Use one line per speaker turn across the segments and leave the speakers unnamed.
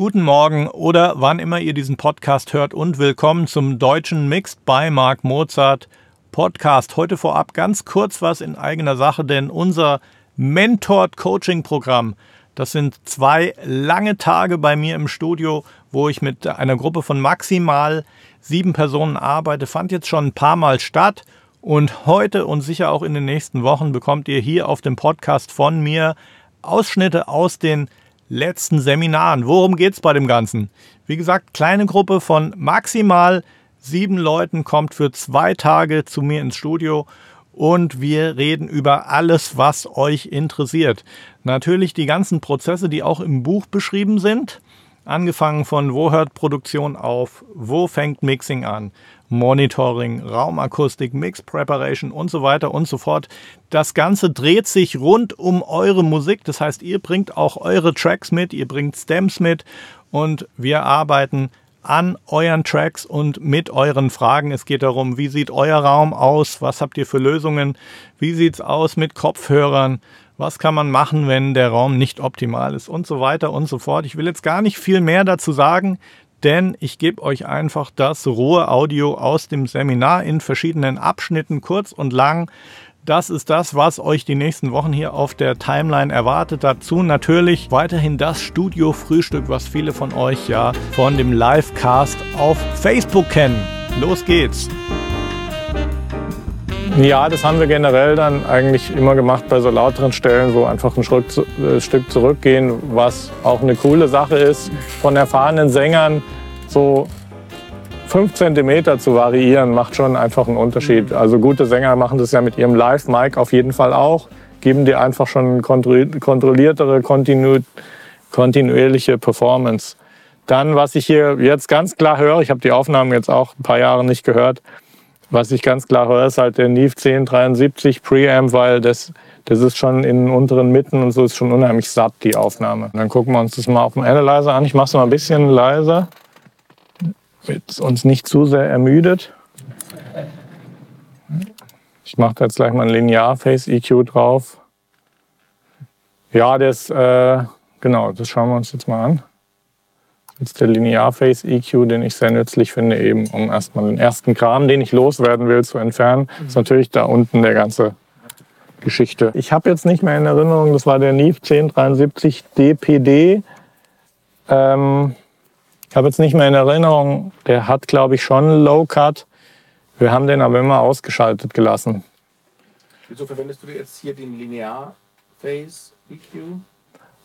guten Morgen oder wann immer ihr diesen Podcast hört und willkommen zum deutschen Mixed by Mark Mozart Podcast. Heute vorab ganz kurz was in eigener Sache, denn unser Mentored Coaching Programm, das sind zwei lange Tage bei mir im Studio, wo ich mit einer Gruppe von maximal sieben Personen arbeite, fand jetzt schon ein paar Mal statt. Und heute und sicher auch in den nächsten Wochen bekommt ihr hier auf dem Podcast von mir Ausschnitte aus den letzten Seminaren. Worum geht es bei dem Ganzen? Wie gesagt, kleine Gruppe von maximal sieben Leuten kommt für zwei Tage zu mir ins Studio und wir reden über alles, was euch interessiert. Natürlich die ganzen Prozesse, die auch im Buch beschrieben sind. Angefangen von wo hört Produktion auf, wo fängt Mixing an, Monitoring, Raumakustik, Mix Preparation und so weiter und so fort. Das Ganze dreht sich rund um eure Musik. Das heißt, ihr bringt auch eure Tracks mit, ihr bringt Stems mit und wir arbeiten an euren Tracks und mit euren Fragen. Es geht darum, wie sieht euer Raum aus? Was habt ihr für Lösungen? Wie sieht es aus mit Kopfhörern? Was kann man machen, wenn der Raum nicht optimal ist und so weiter und so fort. Ich will jetzt gar nicht viel mehr dazu sagen, denn ich gebe euch einfach das rohe Audio aus dem Seminar in verschiedenen Abschnitten, kurz und lang. Das ist das, was euch die nächsten Wochen hier auf der Timeline erwartet. Dazu natürlich weiterhin das Studio-Frühstück, was viele von euch ja von dem Livecast auf Facebook kennen. Los geht's!
Ja, das haben wir generell dann eigentlich immer gemacht bei so lauteren Stellen, wo einfach ein Stück, äh, Stück zurückgehen, was auch eine coole Sache ist, von erfahrenen Sängern so fünf Zentimeter zu variieren, macht schon einfach einen Unterschied. Also gute Sänger machen das ja mit ihrem Live-Mic auf jeden Fall auch, geben dir einfach schon kontrolliertere, kontinu kontinuierliche Performance. Dann, was ich hier jetzt ganz klar höre, ich habe die Aufnahmen jetzt auch ein paar Jahre nicht gehört, was ich ganz klar höre, ist halt der Neve 1073 Preamp, weil das, das ist schon in den unteren Mitten und so ist schon unheimlich satt, die Aufnahme. Dann gucken wir uns das mal auf dem Analyzer an. Ich mache es mal ein bisschen leiser, damit es uns nicht zu sehr ermüdet. Ich mache da jetzt gleich mal ein Linear Face EQ drauf. Ja, das, äh, genau, das schauen wir uns jetzt mal an jetzt der Linear Phase EQ, den ich sehr nützlich finde, eben um erstmal den ersten Kram, den ich loswerden will, zu entfernen. Mhm. ist natürlich da unten der ganze Geschichte. Ich habe jetzt nicht mehr in Erinnerung, das war der Neve 1073 DPD. Ähm, ich habe jetzt nicht mehr in Erinnerung, der hat, glaube ich, schon Low Cut. Wir haben den aber immer ausgeschaltet gelassen.
Wieso verwendest du jetzt hier den Linear Phase EQ?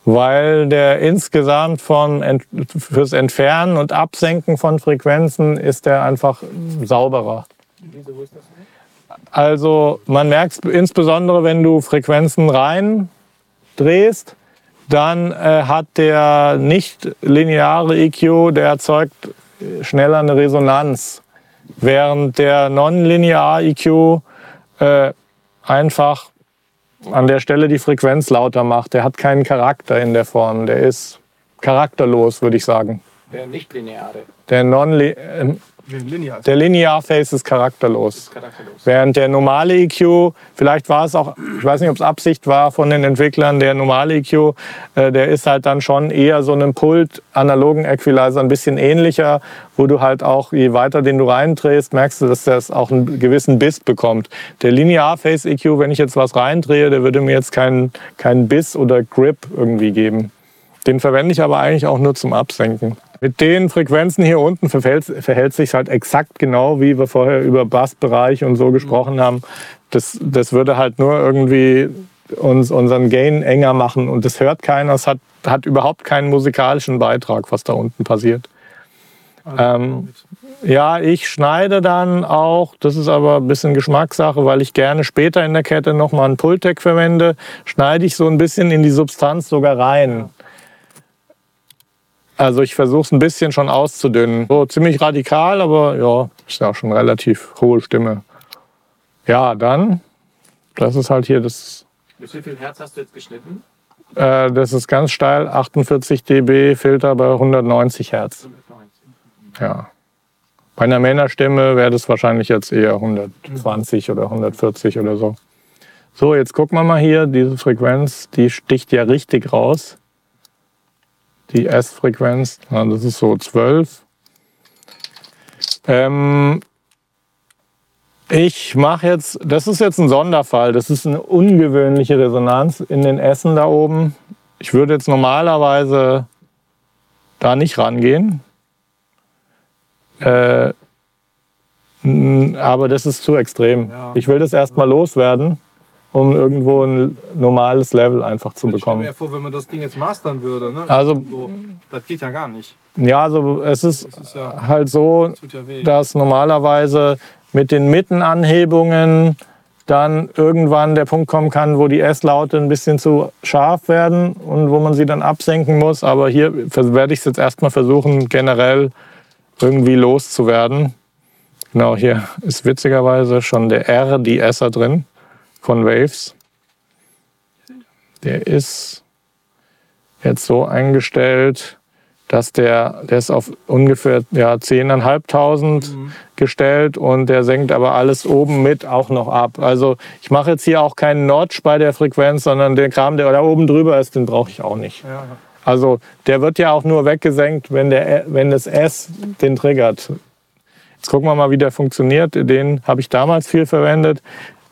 Weil der insgesamt von fürs Entfernen und Absenken von Frequenzen ist der einfach sauberer. Also man merkt insbesondere, wenn du Frequenzen rein drehst, dann äh, hat der nicht lineare EQ, der erzeugt schneller eine Resonanz, während der non-linear EQ äh, einfach an der Stelle die Frequenz lauter macht. Der hat keinen Charakter in der Form. Der ist charakterlos, würde ich sagen.
Der nicht-lineare.
Der non ähm, Linear. Der Linear Phase ist charakterlos. ist charakterlos. Während der normale EQ, vielleicht war es auch, ich weiß nicht, ob es Absicht war von den Entwicklern, der normale EQ, äh, der ist halt dann schon eher so einem Pult-analogen Equalizer ein bisschen ähnlicher, wo du halt auch, je weiter den du reindrehst, merkst du, dass das auch einen gewissen Biss bekommt. Der Linear Phase EQ, wenn ich jetzt was reindrehe, der würde mir jetzt keinen, keinen Biss oder Grip irgendwie geben. Den verwende ich aber eigentlich auch nur zum Absenken. Mit den Frequenzen hier unten verhält, verhält sich halt exakt genau, wie wir vorher über Bassbereich und so gesprochen haben. Das, das würde halt nur irgendwie uns unseren Gain enger machen und das hört keiner. Es hat, hat überhaupt keinen musikalischen Beitrag, was da unten passiert. Ähm, ja, ich schneide dann auch, das ist aber ein bisschen Geschmackssache, weil ich gerne später in der Kette nochmal einen Pultec verwende, schneide ich so ein bisschen in die Substanz sogar rein. Also ich versuche es ein bisschen schon auszudünnen. So ziemlich radikal, aber ja, ist ja auch schon relativ hohe Stimme. Ja, dann, das ist halt hier das.
Bis wie viel Hertz hast du jetzt geschnitten?
Äh, das ist ganz steil, 48 dB, Filter bei 190 Hertz. 190. Ja. Bei einer Männerstimme wäre das wahrscheinlich jetzt eher 120 oder 140 oder so. So, jetzt gucken wir mal hier, diese Frequenz, die sticht ja richtig raus. Die S-Frequenz. Das ist so 12. Ähm, ich mache jetzt, das ist jetzt ein Sonderfall, das ist eine ungewöhnliche Resonanz in den Essen da oben. Ich würde jetzt normalerweise da nicht rangehen. Äh, aber das ist zu extrem. Ja. Ich will das erstmal loswerden, um irgendwo ein normales Level einfach zu bekommen. Ich
stelle mir vor, wenn man das Ding jetzt mastern würde. Ne?
Also, so,
das geht ja gar nicht.
Ja, also es ist, ist ja, halt so, ja dass normalerweise mit den Mittenanhebungen dann irgendwann der Punkt kommen kann, wo die S-Laute ein bisschen zu scharf werden und wo man sie dann absenken muss. Aber hier werde ich es jetzt erstmal versuchen, generell irgendwie loszuwerden. Genau, hier ist witzigerweise schon der R, die Esser drin von Waves. Der ist jetzt so eingestellt, dass der, der ist auf ungefähr ja, 10.500 mhm. gestellt und der senkt aber alles oben mit auch noch ab. Also ich mache jetzt hier auch keinen Notch bei der Frequenz, sondern den Kram, der da oben drüber ist, den brauche ich auch nicht. Ja. Also der wird ja auch nur weggesenkt, wenn, der, wenn das S den triggert. Jetzt gucken wir mal, wie der funktioniert. Den habe ich damals viel verwendet.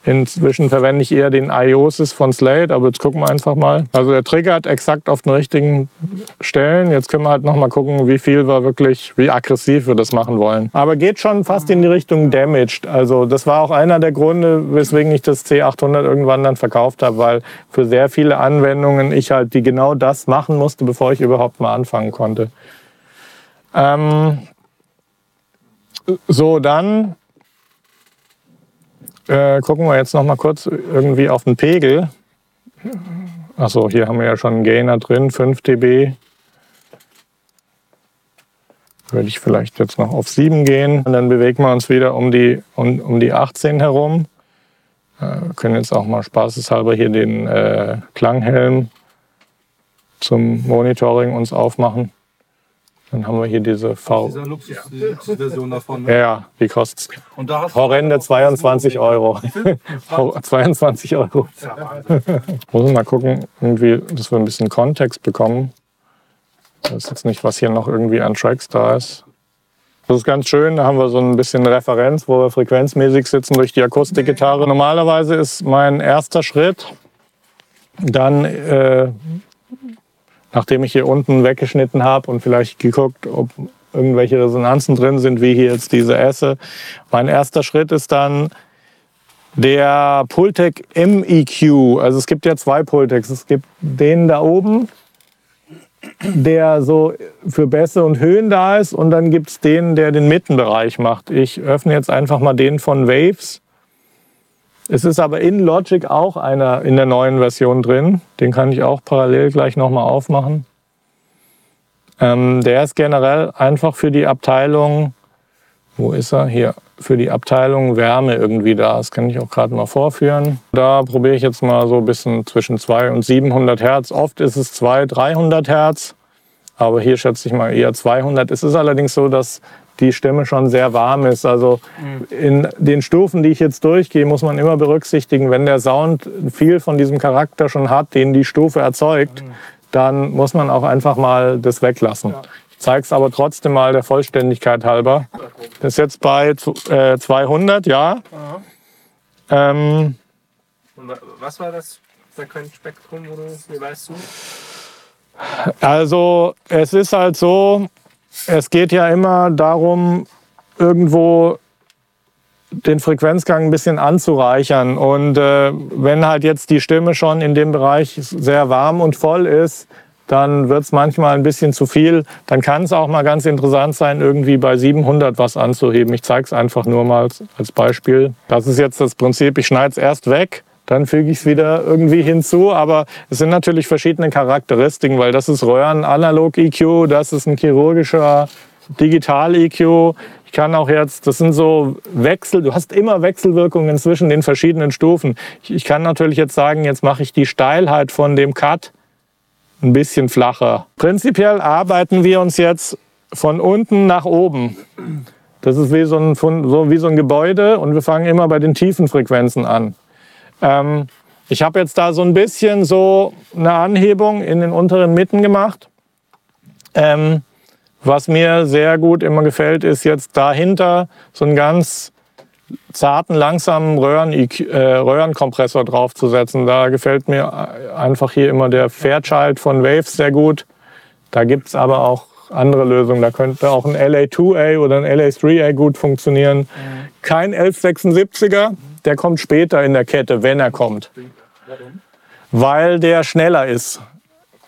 Inzwischen verwende ich eher den IOSIS von Slate, aber jetzt gucken wir einfach mal. Also der triggert exakt auf den richtigen Stellen. Jetzt können wir halt noch mal gucken, wie viel wir wirklich, wie aggressiv wir das machen wollen. Aber geht schon fast in die Richtung Damaged. Also das war auch einer der Gründe, weswegen ich das C800 irgendwann dann verkauft habe, weil für sehr viele Anwendungen ich halt die genau das machen musste, bevor ich überhaupt mal anfangen konnte. Ähm, so, dann äh, gucken wir jetzt noch mal kurz irgendwie auf den Pegel. Achso, hier haben wir ja schon einen Gainer drin, 5 dB. Würde ich vielleicht jetzt noch auf 7 gehen. Und dann bewegen wir uns wieder um die, um, um die 18 herum. Äh, wir können jetzt auch mal spaßeshalber hier den äh, Klanghelm zum Monitoring uns aufmachen. Dann haben wir hier diese V. Diese Luxusversion davon. Ne? Ja, ja, die kostet horrende 22 Euro. 22 Euro. Muss mal gucken, irgendwie, dass wir ein bisschen Kontext bekommen. Ich weiß jetzt nicht, was hier noch irgendwie an Tracks da ist. Das ist ganz schön, da haben wir so ein bisschen Referenz, wo wir frequenzmäßig sitzen durch die Akustikgitarre. Normalerweise ist mein erster Schritt dann äh, nachdem ich hier unten weggeschnitten habe und vielleicht geguckt, ob irgendwelche Resonanzen drin sind, wie hier jetzt diese Esse. Mein erster Schritt ist dann der Pultec MEQ. Also es gibt ja zwei Pultecs. Es gibt den da oben, der so für Bässe und Höhen da ist. Und dann gibt es den, der den Mittenbereich macht. Ich öffne jetzt einfach mal den von Waves. Es ist aber in Logic auch einer in der neuen Version drin. Den kann ich auch parallel gleich nochmal aufmachen. Ähm, der ist generell einfach für die Abteilung, wo ist er? Hier, für die Abteilung Wärme irgendwie da. Das kann ich auch gerade mal vorführen. Da probiere ich jetzt mal so ein bisschen zwischen 200 und 700 Hertz. Oft ist es 200, 300 Hertz. Aber hier schätze ich mal eher 200. Es ist allerdings so, dass die Stimme schon sehr warm ist. Also in den Stufen, die ich jetzt durchgehe, muss man immer berücksichtigen, wenn der Sound viel von diesem Charakter schon hat, den die Stufe erzeugt, dann muss man auch einfach mal das weglassen. Ich zeige es aber trotzdem mal der Vollständigkeit halber. Das ist jetzt bei äh, 200, ja. Ähm,
was war das Frequenzspektrum, wie weißt du?
Also es ist halt so, es geht ja immer darum, irgendwo den Frequenzgang ein bisschen anzureichern. Und äh, wenn halt jetzt die Stimme schon in dem Bereich sehr warm und voll ist, dann wird es manchmal ein bisschen zu viel. Dann kann es auch mal ganz interessant sein, irgendwie bei 700 was anzuheben. Ich zeige es einfach nur mal als Beispiel. Das ist jetzt das Prinzip, ich schneide es erst weg dann füge ich es wieder irgendwie hinzu. Aber es sind natürlich verschiedene Charakteristiken, weil das ist Röhren-Analog-EQ, das ist ein chirurgischer Digital-EQ. Ich kann auch jetzt, das sind so Wechsel, du hast immer Wechselwirkungen zwischen den verschiedenen Stufen. Ich, ich kann natürlich jetzt sagen, jetzt mache ich die Steilheit von dem Cut ein bisschen flacher. Prinzipiell arbeiten wir uns jetzt von unten nach oben. Das ist wie so ein, so wie so ein Gebäude und wir fangen immer bei den tiefen Frequenzen an. Ähm, ich habe jetzt da so ein bisschen so eine Anhebung in den unteren Mitten gemacht. Ähm, was mir sehr gut immer gefällt, ist jetzt dahinter so einen ganz zarten, langsamen Röhren, äh, Röhrenkompressor draufzusetzen. Da gefällt mir einfach hier immer der Fairchild von Waves sehr gut. Da gibt's aber auch andere Lösungen. Da könnte auch ein LA2A oder ein LA3A gut funktionieren. Mhm. Kein 1176er, der kommt später in der Kette, wenn er kommt. Warum? Weil der schneller ist.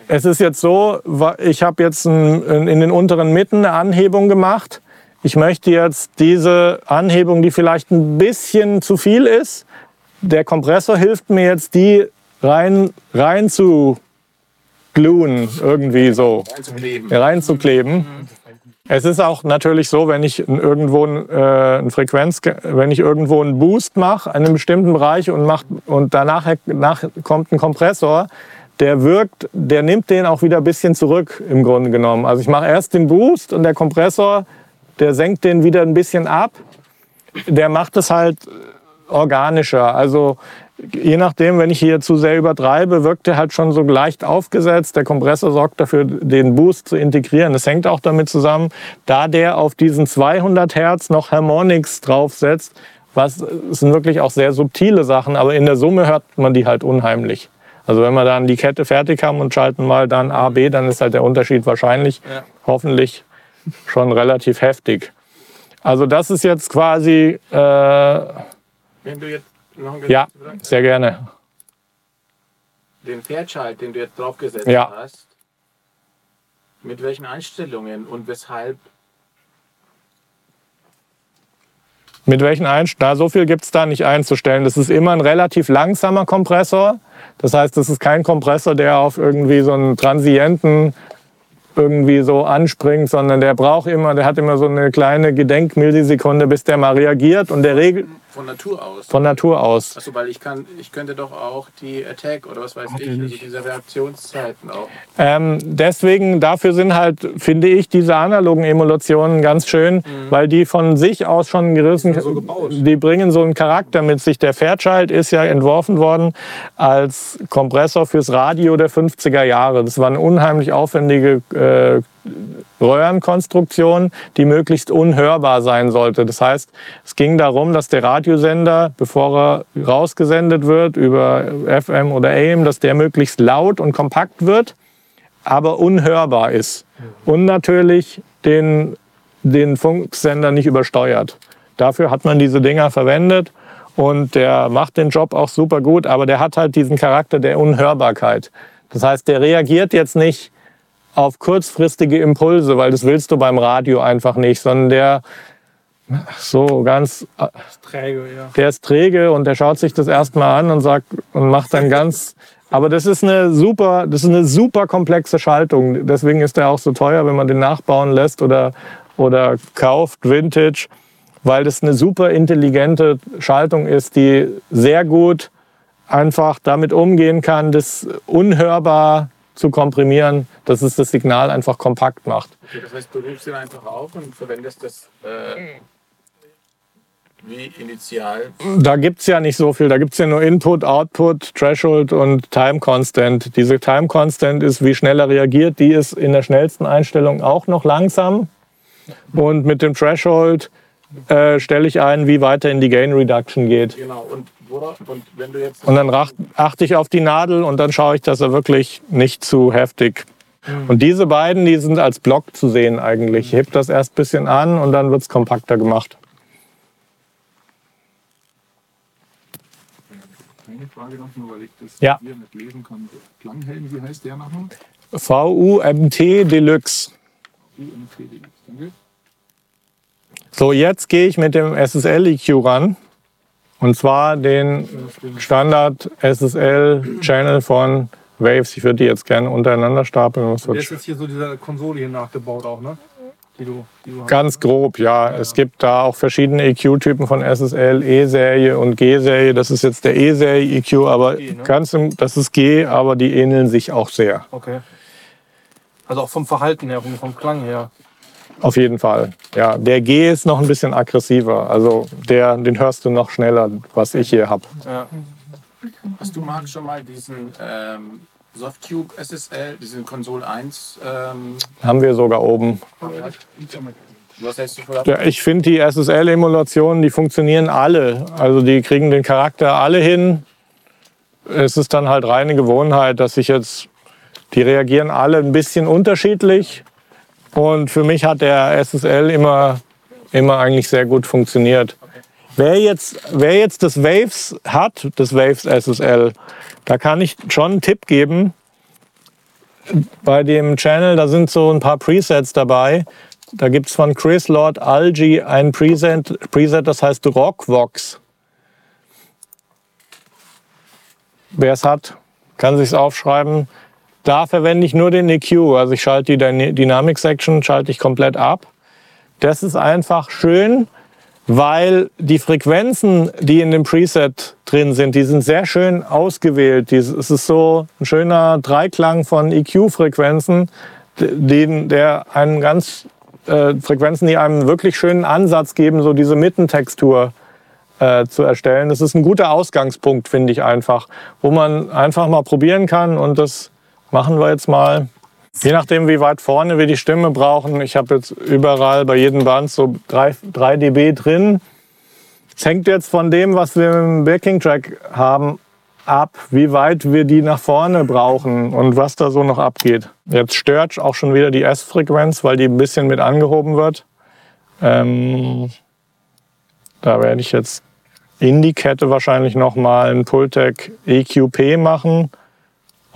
Es ist jetzt so, ich habe jetzt in den unteren Mitten eine Anhebung gemacht. Ich möchte jetzt diese Anhebung, die vielleicht ein bisschen zu viel ist, der Kompressor hilft mir jetzt, die rein, rein zu gluen, irgendwie so. Reinzukleben. Reinzukleben. Es ist auch natürlich so, wenn ich irgendwo äh, eine Frequenz, wenn ich irgendwo einen Boost mache, in einem bestimmten Bereich und, macht, und danach nach kommt ein Kompressor, der wirkt, der nimmt den auch wieder ein bisschen zurück im Grunde genommen. Also ich mache erst den Boost und der Kompressor, der senkt den wieder ein bisschen ab. Der macht es halt organischer. Also je nachdem, wenn ich hier zu sehr übertreibe, wirkt er halt schon so leicht aufgesetzt. Der Kompressor sorgt dafür, den Boost zu integrieren. Das hängt auch damit zusammen, da der auf diesen 200 Hertz noch Harmonics draufsetzt, was sind wirklich auch sehr subtile Sachen, aber in der Summe hört man die halt unheimlich. Also wenn wir dann die Kette fertig haben und schalten mal dann A, B, dann ist halt der Unterschied wahrscheinlich, ja. hoffentlich schon relativ heftig. Also das ist jetzt quasi... Äh,
wenn du jetzt
Ja, sehr gerne.
Den Fairchild, den du jetzt draufgesetzt ja. hast, mit welchen Einstellungen und weshalb
Mit welchen Einstellungen? So viel gibt es da nicht einzustellen. Das ist immer ein relativ langsamer Kompressor. Das heißt, das ist kein Kompressor, der auf irgendwie so einen transienten irgendwie so anspringt, sondern der braucht immer, der hat immer so eine kleine Gedenkmillisekunde, bis der mal reagiert und der regelt.
Von Natur aus?
Von Natur aus.
Achso, weil ich kann, ich könnte doch auch die Attack oder was weiß Ach, ich, also diese Reaktionszeiten auch.
Ähm, deswegen, dafür sind halt, finde ich, diese analogen Emulationen ganz schön, mhm. weil die von sich aus schon gerissen, so die bringen so einen Charakter mit sich. Der Fairchild ist ja entworfen worden als Kompressor fürs Radio der 50er Jahre. Das war eine unheimlich aufwendige äh, Röhrenkonstruktion, die möglichst unhörbar sein sollte. Das heißt, es ging darum, dass der Radiosender, bevor er rausgesendet wird über FM oder AM, dass der möglichst laut und kompakt wird, aber unhörbar ist. Und natürlich den, den Funksender nicht übersteuert. Dafür hat man diese Dinger verwendet und der macht den Job auch super gut, aber der hat halt diesen Charakter der Unhörbarkeit. Das heißt, der reagiert jetzt nicht auf kurzfristige Impulse, weil das willst du beim Radio einfach nicht, sondern der so ganz
äh, ist träge, ja.
der ist träge und der schaut sich das erstmal an und sagt und macht dann ganz aber das ist eine super das ist eine super komplexe Schaltung deswegen ist der auch so teuer wenn man den nachbauen lässt oder oder kauft Vintage weil das eine super intelligente Schaltung ist die sehr gut einfach damit umgehen kann das unhörbar zu komprimieren, dass es das Signal einfach kompakt macht.
Okay, das heißt, du rufst ihn einfach auf und verwendest das äh, wie initial?
Da gibt es ja nicht so viel. Da gibt es ja nur Input, Output, Threshold und Time Constant. Diese Time Constant ist, wie schnell er reagiert. Die ist in der schnellsten Einstellung auch noch langsam. Und mit dem Threshold äh, stelle ich ein, wie weiter in die Gain Reduction geht.
Genau. Und und, wenn du jetzt
und dann achte ich auf die Nadel und dann schaue ich, dass er wirklich nicht zu heftig. Mhm. Und diese beiden, die sind als Block zu sehen eigentlich. Ich heb das erst ein bisschen an und dann wird es kompakter gemacht.
Eine Frage noch, nur weil ich das
ja.
hier nicht lesen kann. Klanghelm, wie heißt der nochmal?
VUMT Deluxe.
UMT Deluxe, danke.
So, jetzt gehe ich mit dem SSL EQ ran. Und zwar den Standard SSL-Channel von Waves. Ich würde die jetzt gerne untereinander stapeln.
Der ist jetzt hier so dieser Konsole hier nachgebaut auch, ne?
Die du, die du Ganz grob, ja. ja. Es gibt da auch verschiedene EQ-Typen von SSL, E-Serie und G-Serie. Das ist jetzt der E-Serie EQ, aber G, ne? ganz im, das ist G, aber die ähneln sich auch sehr.
Okay. Also auch vom Verhalten her, vom Klang her.
Auf jeden Fall. Ja, der G ist noch ein bisschen aggressiver. Also der, den hörst du noch schneller, was ich hier habe. Ja.
Hast du, Marc, schon mal diesen ähm, Softcube SSL, diese Konsole 1. Ähm,
Haben wir sogar oben. Was hältst du von ja, Ich finde die SSL-Emulationen, die funktionieren alle. Also die kriegen den Charakter alle hin. Es ist dann halt reine Gewohnheit, dass ich jetzt, die reagieren alle ein bisschen unterschiedlich. Und für mich hat der SSL immer, immer eigentlich sehr gut funktioniert. Wer jetzt, wer jetzt das Waves hat, das Waves SSL, da kann ich schon einen Tipp geben. Bei dem Channel, da sind so ein paar Presets dabei. Da gibt es von Chris Lord Algi ein Preset, Preset das heißt Rockvox. Wer es hat, kann sich aufschreiben. Da verwende ich nur den EQ, also ich schalte die Dynamic Section schalte ich komplett ab. Das ist einfach schön, weil die Frequenzen, die in dem Preset drin sind, die sind sehr schön ausgewählt. Es ist so ein schöner Dreiklang von EQ-Frequenzen, der einen ganz äh, Frequenzen, die einem wirklich schönen Ansatz geben, so diese Mittentextur äh, zu erstellen. Das ist ein guter Ausgangspunkt, finde ich einfach, wo man einfach mal probieren kann und das machen wir jetzt mal. Je nachdem, wie weit vorne wir die Stimme brauchen. Ich habe jetzt überall bei jedem Band so 3, 3 dB drin. Es hängt jetzt von dem, was wir im Backing-Track haben, ab, wie weit wir die nach vorne brauchen und was da so noch abgeht. Jetzt stört auch schon wieder die S-Frequenz, weil die ein bisschen mit angehoben wird. Ähm, da werde ich jetzt in die Kette wahrscheinlich nochmal ein Pultec EQP machen,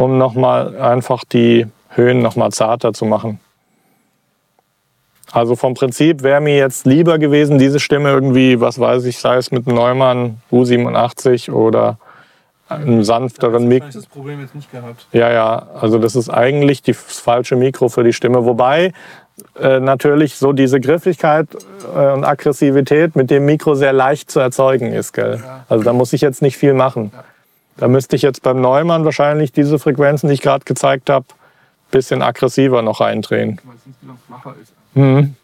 um nochmal einfach die Höhen nochmal zarter zu machen. Also vom Prinzip wäre mir jetzt lieber gewesen, diese Stimme irgendwie, was weiß ich, sei es mit einem Neumann U87 oder einem sanfteren Mikro.
das Problem jetzt nicht gehabt.
Ja, ja, also das ist eigentlich das falsche Mikro für die Stimme. Wobei äh, natürlich so diese Griffigkeit äh, und Aggressivität mit dem Mikro sehr leicht zu erzeugen ist. Gell? Ja. Also da muss ich jetzt nicht viel machen. Ja. Da müsste ich jetzt beim Neumann wahrscheinlich diese Frequenzen, die ich gerade gezeigt habe, bisschen aggressiver noch reindrehen. Weil es insgesamt flacher ist. Mhm.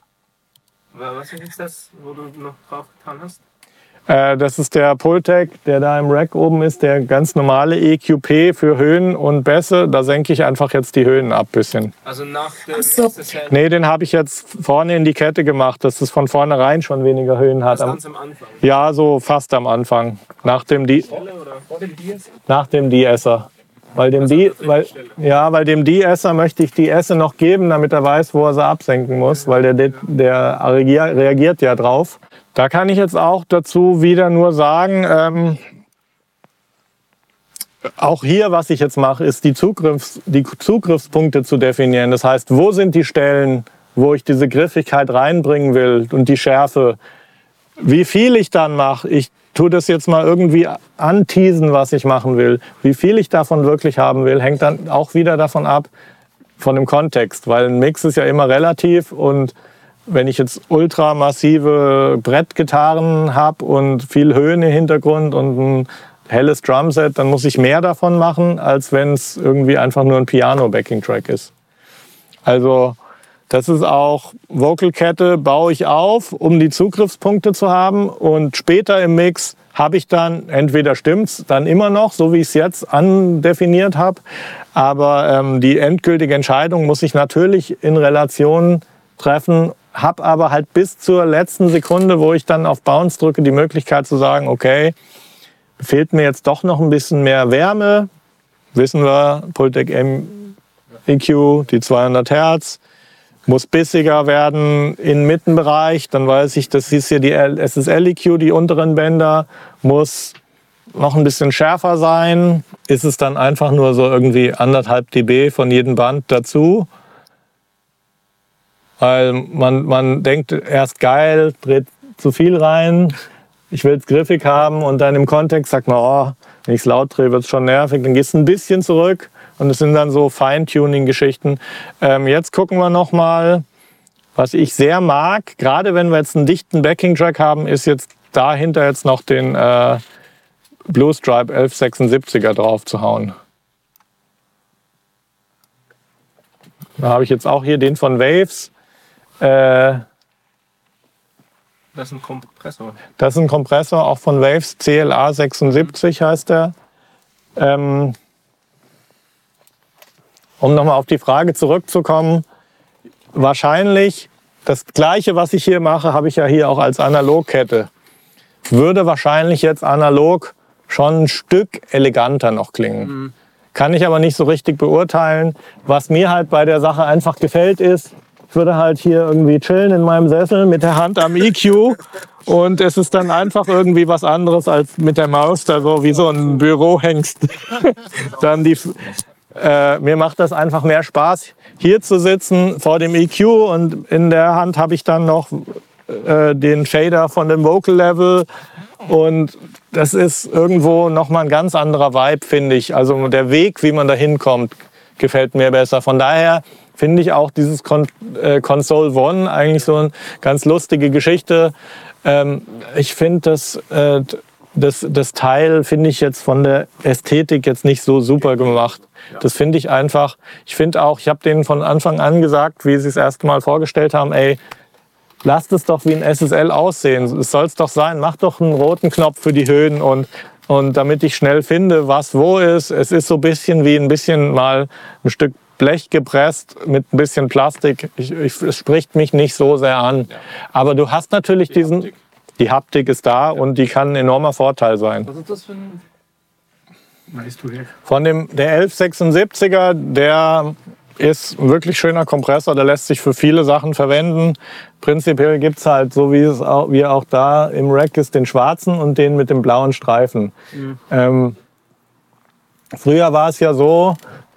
Was ist das, wo du noch drauf getan hast?
Äh, das ist der Pultec, der da im Rack oben ist, der ganz normale EQP für Höhen und Bässe. Da senke ich einfach jetzt die Höhen ab bisschen.
Also nach dem so.
Nee, den habe ich jetzt vorne in die Kette gemacht, dass es von vornherein schon weniger Höhen hat.
Das ganz am Anfang?
Ja, so fast am Anfang. Nach dem,
De
nach dem De-Esser. Weil dem, die, weil, ja, weil dem De-Esser möchte ich die Esse noch geben, damit er weiß, wo er sie absenken muss, weil der, der reagiert ja drauf. Da kann ich jetzt auch dazu wieder nur sagen, ähm, auch hier, was ich jetzt mache, ist die, Zugriffs-, die Zugriffspunkte zu definieren. Das heißt, wo sind die Stellen, wo ich diese Griffigkeit reinbringen will und die Schärfe. Wie viel ich dann mache, ich tue das jetzt mal irgendwie anteasen, was ich machen will. Wie viel ich davon wirklich haben will, hängt dann auch wieder davon ab, von dem Kontext, weil ein Mix ist ja immer relativ und wenn ich jetzt ultramassive Brettgitarren habe und viel Höhen im Hintergrund und ein helles Drumset, dann muss ich mehr davon machen, als wenn es irgendwie einfach nur ein Piano-Backing-Track ist. Also das ist auch Vocalkette baue ich auf, um die Zugriffspunkte zu haben und später im Mix habe ich dann, entweder stimmt's dann immer noch, so wie ich es jetzt andefiniert habe, aber ähm, die endgültige Entscheidung muss ich natürlich in Relation treffen habe aber halt bis zur letzten Sekunde, wo ich dann auf Bounce drücke, die Möglichkeit zu sagen, okay, fehlt mir jetzt doch noch ein bisschen mehr Wärme. Wissen wir, Pultec M EQ, die 200 Hertz, muss bissiger werden im Mittenbereich. Dann weiß ich, das ist hier die SSL EQ, die unteren Bänder, muss noch ein bisschen schärfer sein. Ist es dann einfach nur so irgendwie anderthalb dB von jedem Band dazu? Weil man, man denkt erst geil, dreht zu viel rein, ich will es griffig haben und dann im Kontext sagt man, oh, wenn ich es laut drehe, wird es schon nervig. Dann gehst du ein bisschen zurück und es sind dann so Feintuning-Geschichten. Ähm, jetzt gucken wir nochmal, was ich sehr mag, gerade wenn wir jetzt einen dichten Backing-Track haben, ist jetzt dahinter jetzt noch den äh, Blue Stripe 1176er drauf zu hauen. Da habe ich jetzt auch hier den von Waves. Äh,
das ist ein Kompressor.
Das ist ein Kompressor, auch von Waves, CLA 76 heißt der. Ähm, um nochmal auf die Frage zurückzukommen, wahrscheinlich das Gleiche, was ich hier mache, habe ich ja hier auch als Analogkette. Würde wahrscheinlich jetzt analog schon ein Stück eleganter noch klingen. Mhm. Kann ich aber nicht so richtig beurteilen. Was mir halt bei der Sache einfach gefällt ist, würde halt hier irgendwie chillen in meinem Sessel mit der Hand am EQ und es ist dann einfach irgendwie was anderes als mit der Maus da so wie so ein Büro hängst. dann die, äh, mir macht das einfach mehr Spaß, hier zu sitzen vor dem EQ und in der Hand habe ich dann noch äh, den Fader von dem Vocal Level und das ist irgendwo nochmal ein ganz anderer Vibe, finde ich. Also der Weg, wie man da hinkommt, gefällt mir besser. Von daher finde ich auch dieses Con äh, Console One eigentlich so eine ganz lustige Geschichte. Ähm, ich finde das, äh, das, das Teil finde ich jetzt von der Ästhetik jetzt nicht so super gemacht. Das finde ich einfach. Ich finde auch, ich habe denen von Anfang an gesagt, wie sie es erste Mal vorgestellt haben, ey, lasst es doch wie ein SSL aussehen. Es soll es doch sein. Mach doch einen roten Knopf für die Höhen und und damit ich schnell finde, was wo ist. Es ist so ein bisschen wie ein bisschen mal ein Stück Blech gepresst mit ein bisschen Plastik. Ich, ich, es spricht mich nicht so sehr an. Aber du hast natürlich die diesen. Haptik. Die Haptik ist da ja. und die kann ein enormer Vorteil sein. Was ist das für ein Nice Von dem der 1176er, der ist ein wirklich schöner Kompressor, der lässt sich für viele Sachen verwenden. Prinzipiell gibt es halt, so wie es auch, wie auch da im Rack ist, den schwarzen und den mit dem blauen Streifen. Mhm. Ähm, früher war es ja so,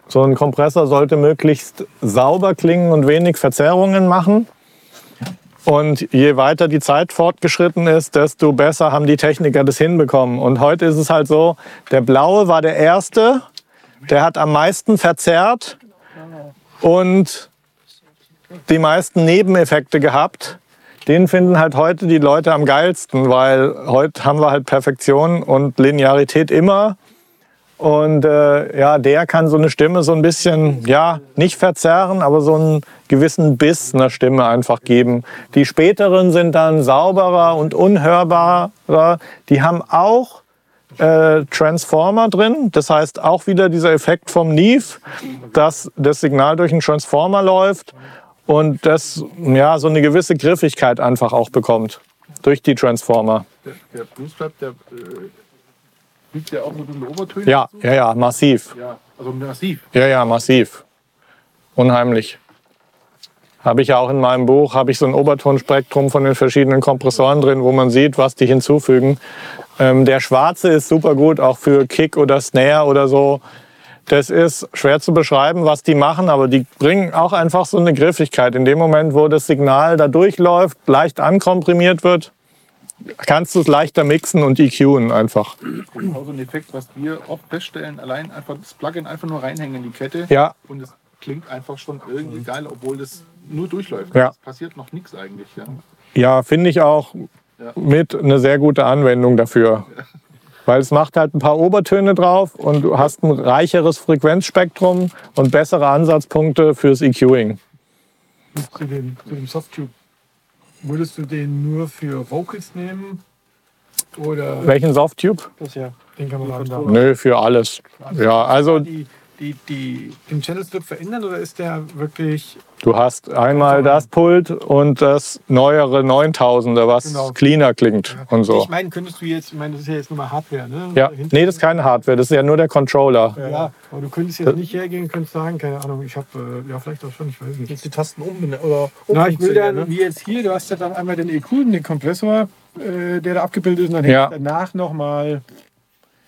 so ein Kompressor sollte möglichst sauber klingen und wenig Verzerrungen machen. Und je weiter die Zeit fortgeschritten ist, desto besser haben die Techniker das hinbekommen. Und heute ist es halt so, der blaue war der erste, der hat am meisten verzerrt und die meisten Nebeneffekte gehabt. Den finden halt heute die Leute am geilsten, weil heute haben wir halt Perfektion und Linearität immer. Und äh, ja, der kann so eine Stimme so ein bisschen, ja, nicht verzerren, aber so einen gewissen Biss einer Stimme einfach geben. Die späteren sind dann sauberer und unhörbarer. Die haben auch äh, Transformer drin. Das heißt auch wieder dieser Effekt vom Neve, dass das Signal durch einen Transformer läuft und das ja so eine gewisse Griffigkeit einfach auch bekommt durch die Transformer. Der, der Blues der Spielt der auch mit den Obertönen? Ja, ja, ja, massiv. Ja, also massiv. Ja, ja, massiv. Unheimlich. Habe ich ja auch in meinem Buch, habe ich so ein Obertonspektrum von den verschiedenen Kompressoren drin, wo man sieht, was die hinzufügen. Ähm, der schwarze ist super gut, auch für Kick oder Snare oder so. Das ist schwer zu beschreiben, was die machen, aber die bringen auch einfach so eine Griffigkeit. In dem Moment, wo das Signal da durchläuft, leicht ankomprimiert wird, kannst du es leichter mixen und EQen einfach.
Genau so ein Effekt, was wir oft feststellen, allein einfach das Plugin einfach nur reinhängen in die Kette
ja.
und es klingt einfach schon irgendwie geil, obwohl das nur durchläuft.
Ja.
Es passiert noch nichts eigentlich. Ja,
ja finde ich auch ja. mit eine sehr gute Anwendung dafür. Ja. Weil es macht halt ein paar Obertöne drauf und du hast ein reicheres Frequenzspektrum und bessere Ansatzpunkte fürs EQing.
Zu dem, zu dem Softtube Würdest du den nur für Vocals nehmen? Oder
Welchen Softtube?
Das ja, den kann man haben.
Nö, für alles. Also ja, also
die, die, die, den Channel Strip verändern oder ist der wirklich
Du hast einmal das Pult und das neuere 9000er, was genau. cleaner klingt ja. und so.
Ich meine, könntest du jetzt, ich meine, das ist ja jetzt nur mal Hardware, ne?
Ja, nee, das ist keine Hardware, das ist ja nur der Controller.
Ja, ja. aber du könntest jetzt nicht hergehen und könntest sagen, keine Ahnung, ich habe, äh, ja, vielleicht auch schon, ich weiß nicht.
Jetzt die Tasten um oder
Na, ich will dann, ne? wie jetzt hier, du hast ja dann einmal den EQ, den Kompressor, äh, der da abgebildet ist, und dann ja. danach nochmal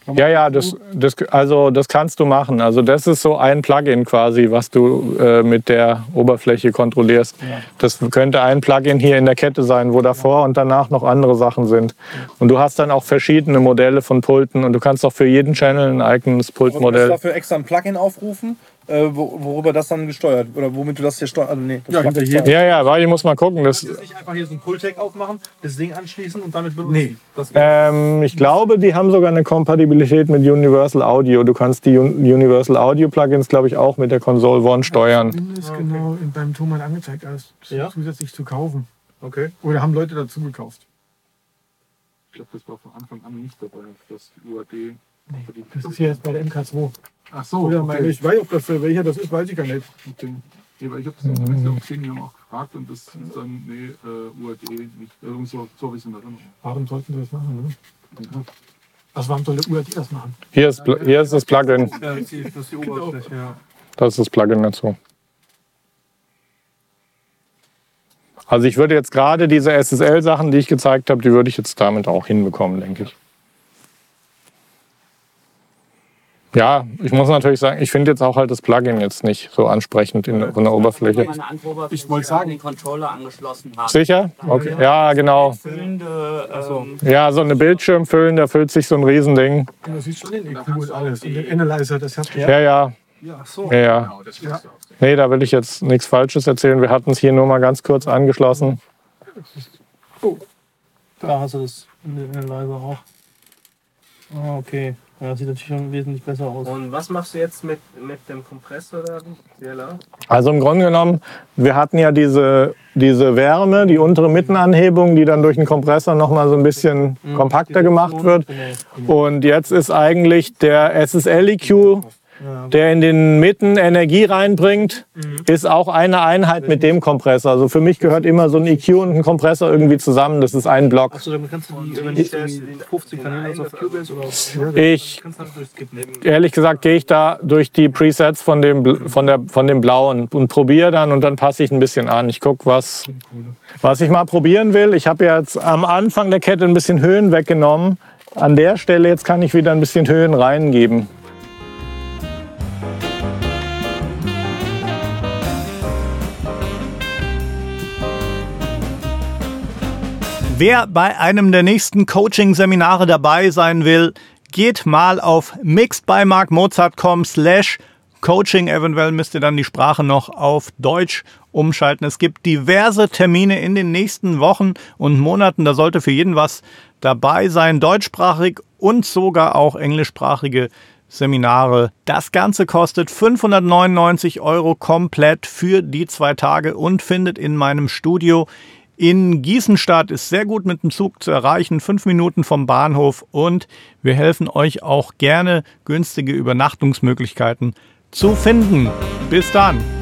ja, ja, das, das, also das kannst du machen. Also das ist so ein Plugin quasi, was du äh, mit der Oberfläche kontrollierst. Ja. Das könnte ein Plugin hier in der Kette sein, wo davor und danach noch andere Sachen sind. Und du hast dann auch verschiedene Modelle von Pulten und du kannst auch für jeden Channel ein eigenes Pultmodell.
Du dafür extra ein Plugin aufrufen äh, worüber das dann gesteuert oder womit du das hier steuerst. Also nee,
ja, ja, ja, ja, weil ich muss mal gucken. Das
du kannst nicht einfach hier so ein Pultec aufmachen, das Ding anschließen und damit
benutzen. Nee. Ähm, ich glaube, die haben sogar eine Kompatibilität mit Universal Audio. Du kannst die Universal Audio Plugins, glaube ich, auch mit der Console One steuern.
Das ist genau beim Thomann angezeigt, als ja? zusätzlich zu kaufen.
Okay.
Oder haben Leute dazu gekauft?
Ich glaube, das war von Anfang an nicht dabei, das UAD
Nee, das ist hier jetzt bei der MK2.
Ach so,
Oder
okay.
ich weiß, ob das für welcher das ist, weiß ich gar nicht.
okay. Ja, aber ich habe das Internet auf Xing ja auch gefragt und das ist dann, nee, äh, UAD nicht. Irgend so, so habe ich es in Erinnerung.
Warum sollten wir das machen? Ne? Also warum soll der UAD das machen?
Hier ist, hier ist das Plugin.
Ja, das ist die, das ist die Oberfläche, ja.
Das ist das Plugin dazu. Also ich würde jetzt gerade diese SSL-Sachen, die ich gezeigt habe, die würde ich jetzt damit auch hinbekommen, denke ich. Ja, ich muss natürlich sagen, ich finde jetzt auch halt das Plugin jetzt nicht so ansprechend in, von der Oberfläche.
Ich wollte sagen-
den Controller angeschlossen haben.
Sicher? Okay. Ja, genau.
Ähm,
Ja, so eine Bildschirm füllen, da füllt sich so ein Riesending.
Ja, das ist schon den EQ und alles. Und den Analyzer, das hast du
Ja, ja.
Ach so.
Ja, ja.
Genau.
Nee, da will ich jetzt nichts Falsches erzählen. Wir hatten es hier nur mal ganz kurz angeschlossen.
Da hast du das Analyzer auch. Ah, okay. Ja, das sieht natürlich schon wesentlich besser aus.
Und was machst du jetzt mit, mit dem Kompressor da?
Also im Grunde genommen, wir hatten ja diese, diese Wärme, die untere Mittenanhebung, die dann durch den Kompressor nochmal so ein bisschen kompakter gemacht wird. Und jetzt ist eigentlich der SSL-EQ, der in den Mitten Energie reinbringt, ist auch eine Einheit mit dem Kompressor. Also für mich gehört immer so ein EQ und ein Kompressor irgendwie zusammen. Das ist ein Block.
Achso, damit kannst du die, wenn ich irgendwie 50 Kanäle auf Cubase oder
Ich ehrlich gesagt gehe ich da durch die Presets von dem, von der, von dem Blauen und probiere dann und dann passe ich ein bisschen an. Ich gucke, was, was ich mal probieren will. Ich habe jetzt am Anfang der Kette ein bisschen Höhen weggenommen. An der Stelle jetzt kann ich wieder ein bisschen Höhen reingeben.
Wer bei einem der nächsten Coaching-Seminare dabei sein will, geht mal auf mixedbymarkmozart.com slash coaching. Eventuell müsst ihr dann die Sprache noch auf Deutsch umschalten. Es gibt diverse Termine in den nächsten Wochen und Monaten. Da sollte für jeden was dabei sein. Deutschsprachig und sogar auch englischsprachige Seminare. Das Ganze kostet 599 Euro komplett für die zwei Tage und findet in meinem Studio in Gießen statt. Ist sehr gut mit dem Zug zu erreichen, fünf Minuten vom Bahnhof und wir helfen euch auch gerne günstige Übernachtungsmöglichkeiten zu finden. Bis dann!